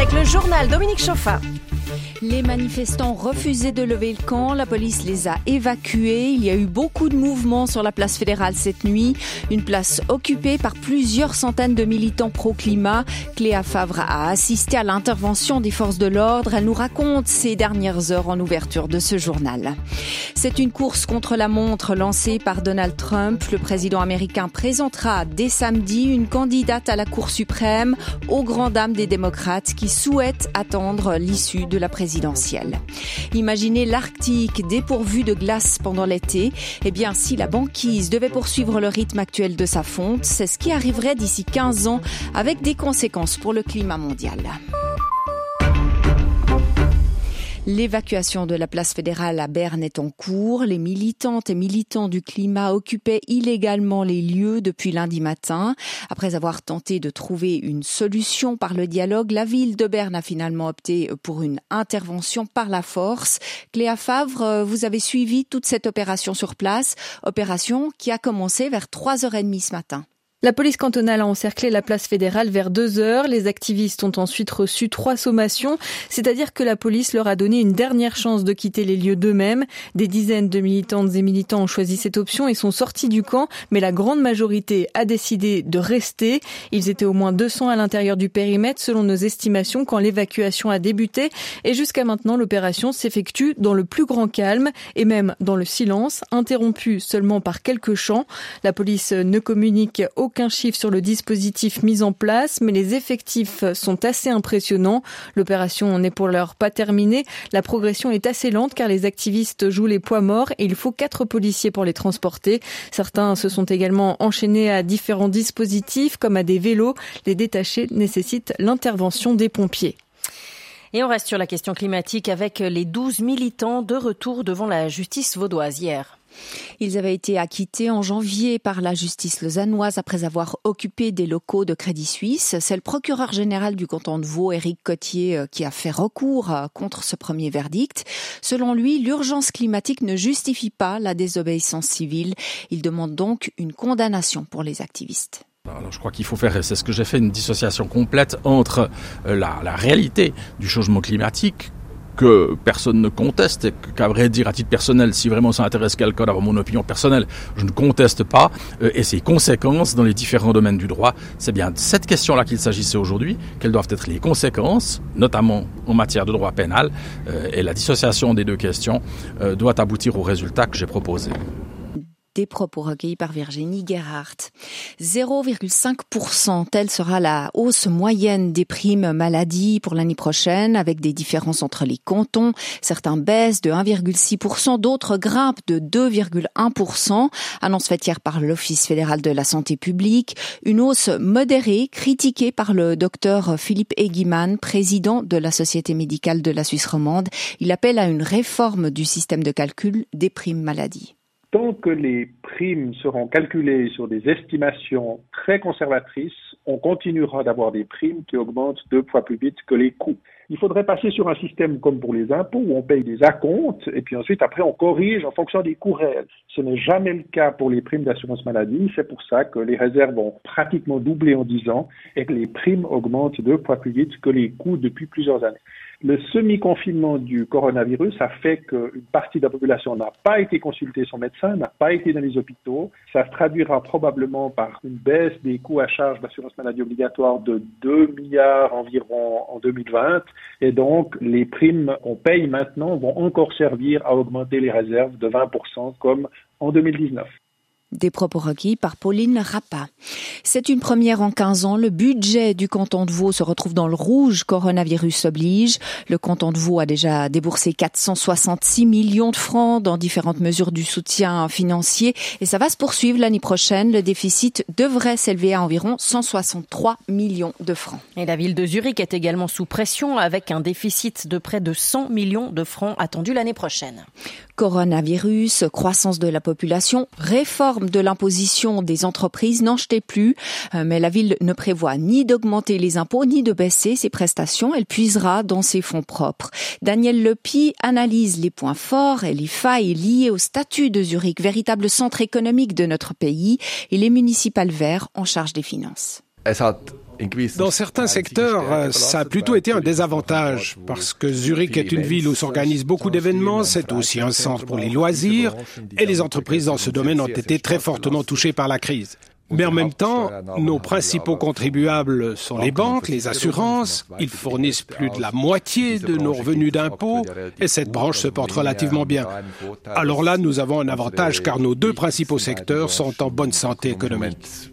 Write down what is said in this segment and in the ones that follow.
avec le journal Dominique Chauffat. Les manifestants refusaient de lever le camp, la police les a évacués. Il y a eu beaucoup de mouvements sur la place fédérale cette nuit, une place occupée par plusieurs centaines de militants pro-climat. Cléa Favre a assisté à l'intervention des forces de l'ordre. Elle nous raconte ces dernières heures en ouverture de ce journal. C'est une course contre la montre lancée par Donald Trump. Le président américain présentera dès samedi une candidate à la Cour suprême aux grandes dames des démocrates qui souhaitent attendre l'issue de la présidence Imaginez l'Arctique dépourvu de glace pendant l'été. Eh bien, si la banquise devait poursuivre le rythme actuel de sa fonte, c'est ce qui arriverait d'ici 15 ans avec des conséquences pour le climat mondial. L'évacuation de la place fédérale à Berne est en cours. Les militantes et militants du climat occupaient illégalement les lieux depuis lundi matin. Après avoir tenté de trouver une solution par le dialogue, la ville de Berne a finalement opté pour une intervention par la force. Cléa Favre, vous avez suivi toute cette opération sur place, opération qui a commencé vers 3h30 ce matin. La police cantonale a encerclé la place fédérale vers deux heures. Les activistes ont ensuite reçu trois sommations, c'est-à-dire que la police leur a donné une dernière chance de quitter les lieux d'eux-mêmes. Des dizaines de militantes et militants ont choisi cette option et sont sortis du camp, mais la grande majorité a décidé de rester. Ils étaient au moins 200 à l'intérieur du périmètre selon nos estimations quand l'évacuation a débuté et jusqu'à maintenant l'opération s'effectue dans le plus grand calme et même dans le silence, interrompu seulement par quelques chants. La police ne communique aucun chiffre sur le dispositif mis en place, mais les effectifs sont assez impressionnants. L'opération n'est pour l'heure pas terminée. La progression est assez lente car les activistes jouent les poids morts et il faut quatre policiers pour les transporter. Certains se sont également enchaînés à différents dispositifs comme à des vélos. Les détachés nécessitent l'intervention des pompiers. Et on reste sur la question climatique avec les 12 militants de retour devant la justice vaudoise hier. Ils avaient été acquittés en janvier par la justice lausannoise après avoir occupé des locaux de Crédit Suisse. C'est le procureur général du canton de Vaud, Éric Cotier, euh, qui a fait recours euh, contre ce premier verdict. Selon lui, l'urgence climatique ne justifie pas la désobéissance civile. Il demande donc une condamnation pour les activistes. Alors, je crois qu'il faut faire, c'est ce que j'ai fait, une dissociation complète entre euh, la, la réalité du changement climatique que personne ne conteste et qu'à vrai dire à titre personnel, si vraiment ça intéresse quelqu'un d'avoir mon opinion personnelle, je ne conteste pas, euh, et ses conséquences dans les différents domaines du droit, c'est bien de cette question-là qu'il s'agissait aujourd'hui, quelles doivent être les conséquences, notamment en matière de droit pénal, euh, et la dissociation des deux questions euh, doit aboutir au résultat que j'ai proposé propos recueillis par Virginie Gerhardt. 0,5%, telle sera la hausse moyenne des primes maladie pour l'année prochaine, avec des différences entre les cantons. Certains baissent de 1,6%, d'autres grimpent de 2,1%, annonce faite hier par l'Office fédéral de la santé publique. Une hausse modérée, critiquée par le docteur Philippe Eguiman, président de la Société médicale de la Suisse romande. Il appelle à une réforme du système de calcul des primes maladie tant que les primes seront calculées sur des estimations très conservatrices, on continuera d'avoir des primes qui augmentent deux fois plus vite que les coûts. Il faudrait passer sur un système comme pour les impôts où on paye des acomptes et puis ensuite après on corrige en fonction des coûts réels. Ce n'est jamais le cas pour les primes d'assurance maladie. C'est pour ça que les réserves ont pratiquement doublé en 10 ans et que les primes augmentent deux fois plus vite que les coûts depuis plusieurs années. Le semi-confinement du coronavirus a fait qu'une partie de la population n'a pas été consultée son médecin, n'a pas été dans les hôpitaux. Ça se traduira probablement par une baisse des coûts à charge d'assurance maladie obligatoire de 2 milliards environ en 2020. Et donc, les primes qu'on paye maintenant vont encore servir à augmenter les réserves de 20% comme en 2019. Des propos requis par Pauline Rappa. C'est une première en 15 ans. Le budget du canton de Vaud se retrouve dans le rouge. Coronavirus oblige. Le canton de Vaud a déjà déboursé 466 millions de francs dans différentes mesures du soutien financier et ça va se poursuivre l'année prochaine. Le déficit devrait s'élever à environ 163 millions de francs. Et la ville de Zurich est également sous pression avec un déficit de près de 100 millions de francs attendu l'année prochaine. Coronavirus, croissance de la population, réforme de l'imposition des entreprises n'en jetait plus, euh, mais la ville ne prévoit ni d'augmenter les impôts ni de baisser ses prestations. Elle puisera dans ses fonds propres. Daniel Lepi analyse les points forts et les failles liées au statut de Zurich, véritable centre économique de notre pays, et les municipales verts en charge des finances Dans certains secteurs, ça a plutôt été un désavantage, parce que Zurich est une ville où s'organisent beaucoup d'événements, c'est aussi un centre pour les loisirs, et les entreprises dans ce domaine ont été très fortement touchées par la crise. Mais en même temps, nos principaux contribuables sont les banques, les assurances. Ils fournissent plus de la moitié de nos revenus d'impôts et cette branche se porte relativement bien. Alors là, nous avons un avantage car nos deux principaux secteurs sont en bonne santé économique.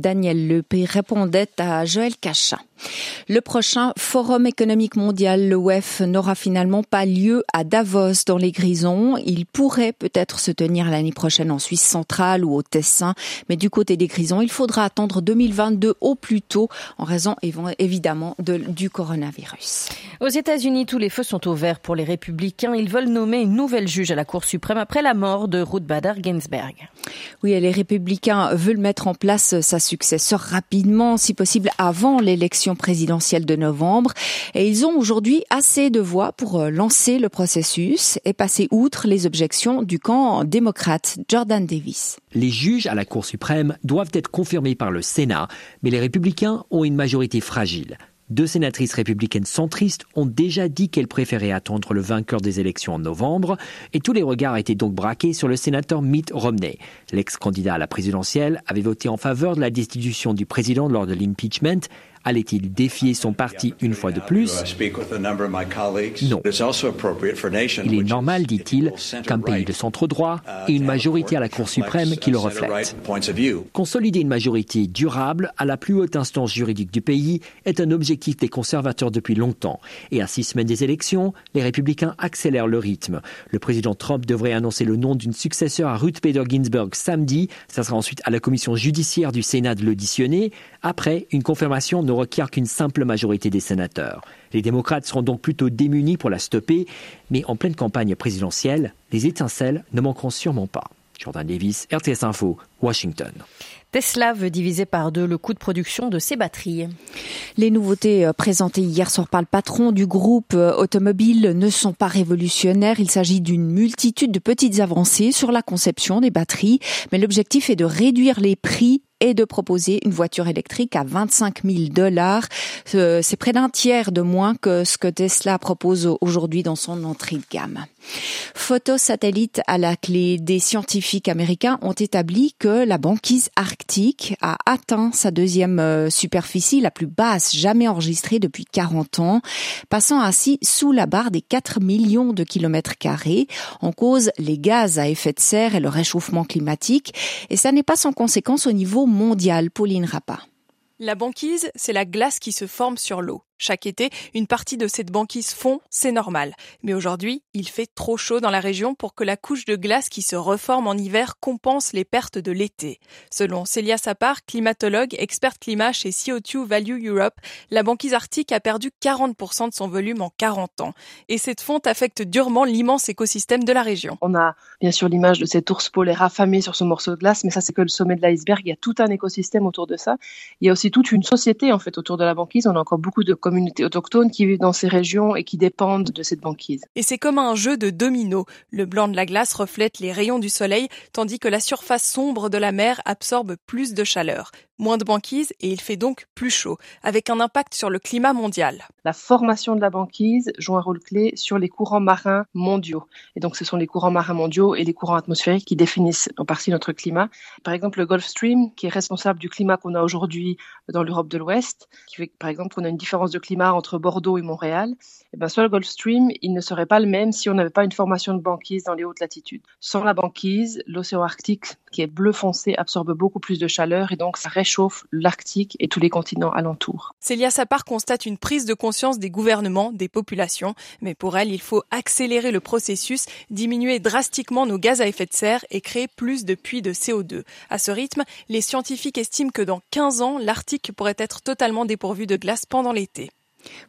Daniel Lepé répondait à Joël Cachin. Le prochain Forum économique mondial, le WEF, n'aura finalement pas lieu à Davos dans les Grisons. Il pourrait peut-être se tenir l'année prochaine en Suisse centrale ou au Tessin, mais du côté des Grisons, il faudra attendre 2022 au plus tôt en raison évidemment de, du coronavirus. Aux États-Unis, tous les feux sont au vert pour les républicains. Ils veulent nommer une nouvelle juge à la Cour suprême après la mort de Ruth Bader Ginsburg. Oui, et les républicains veulent mettre en place sa successeur rapidement, si possible avant l'élection présidentielle de novembre. Et ils ont aujourd'hui assez de voix pour euh, lancer le processus et passer outre les objections du camp démocrate. Jordan Davis. Les juges à la Cour suprême doivent être confirmés par le Sénat, mais les républicains ont une majorité fragile. Deux sénatrices républicaines centristes ont déjà dit qu'elles préféraient attendre le vainqueur des élections en novembre, et tous les regards étaient donc braqués sur le sénateur Mitt Romney. L'ex-candidat à la présidentielle avait voté en faveur de la destitution du président lors de l'impeachment, Allait-il défier son parti une fois de plus? Non. Il est normal, dit-il, qu'un pays de centre droit ait une majorité à la Cour suprême qui le reflète. Consolider une majorité durable à la plus haute instance juridique du pays est un objectif des conservateurs depuis longtemps. Et à six semaines des élections, les républicains accélèrent le rythme. Le président Trump devrait annoncer le nom d'une successeur à Ruth Bader Ginsburg samedi. Ça sera ensuite à la commission judiciaire du Sénat de l'auditionner. Après, une confirmation ne requiert qu'une simple majorité des sénateurs. Les démocrates seront donc plutôt démunis pour la stopper, mais en pleine campagne présidentielle, les étincelles ne manqueront sûrement pas. Jordan Davis, RTS Info, Washington. Tesla veut diviser par deux le coût de production de ses batteries. Les nouveautés euh, présentées hier soir par le patron du groupe euh, automobile ne sont pas révolutionnaires. Il s'agit d'une multitude de petites avancées sur la conception des batteries, mais l'objectif est de réduire les prix et de proposer une voiture électrique à 25 000 dollars. Euh, c'est près d'un tiers de moins que ce que Tesla propose aujourd'hui dans son entrée de gamme. Photos satellites à la clé. Des scientifiques américains ont établi que la banquise arctique a atteint sa deuxième euh, superficie la plus basse jamais enregistrée depuis 40 ans, passant ainsi sous la barre des 4 millions de kilomètres carrés. En cause, les gaz à effet de serre et le réchauffement climatique. Et ça n'est pas sans conséquence au niveau mondial, Pauline Rappa. La banquise, c'est la glace qui se forme sur l'eau. Chaque été, une partie de cette banquise fond, c'est normal. Mais aujourd'hui, il fait trop chaud dans la région pour que la couche de glace qui se reforme en hiver compense les pertes de l'été. Selon Célia Sapar, climatologue, experte climat chez CO2 Value Europe, la banquise arctique a perdu 40% de son volume en 40 ans. Et cette fonte affecte durement l'immense écosystème de la région. On a bien sûr l'image de cet ours polaire affamé sur ce morceau de glace, mais ça c'est que le sommet de l'iceberg. Il y a tout un écosystème autour de ça. Il y a aussi toute une société en fait autour de la banquise. On a encore beaucoup de communautés autochtones qui vivent dans ces régions et qui dépendent de cette banquise. Et c'est comme un jeu de dominos. Le blanc de la glace reflète les rayons du soleil, tandis que la surface sombre de la mer absorbe plus de chaleur moins de banquise et il fait donc plus chaud, avec un impact sur le climat mondial. La formation de la banquise joue un rôle clé sur les courants marins mondiaux. Et donc ce sont les courants marins mondiaux et les courants atmosphériques qui définissent en partie notre climat. Par exemple, le Gulf Stream, qui est responsable du climat qu'on a aujourd'hui dans l'Europe de l'Ouest, qui fait par exemple qu'on a une différence de climat entre Bordeaux et Montréal, et eh bien sur le Gulf Stream, il ne serait pas le même si on n'avait pas une formation de banquise dans les hautes latitudes. Sans la banquise, l'océan Arctique, qui est bleu foncé, absorbe beaucoup plus de chaleur et donc ça l'Arctique et tous les continents alentours. Célia Sapar constate une prise de conscience des gouvernements, des populations, mais pour elle, il faut accélérer le processus, diminuer drastiquement nos gaz à effet de serre et créer plus de puits de CO2. À ce rythme, les scientifiques estiment que dans 15 ans, l'Arctique pourrait être totalement dépourvu de glace pendant l'été.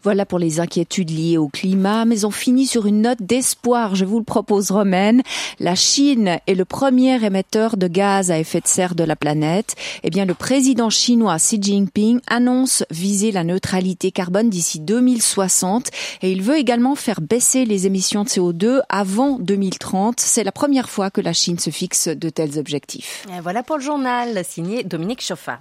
Voilà pour les inquiétudes liées au climat, mais on finit sur une note d'espoir. Je vous le propose, Romaine. La Chine est le premier émetteur de gaz à effet de serre de la planète. Eh bien, le président chinois Xi Jinping annonce viser la neutralité carbone d'ici 2060 et il veut également faire baisser les émissions de CO2 avant 2030. C'est la première fois que la Chine se fixe de tels objectifs. voilà pour le journal signé Dominique Chauffat.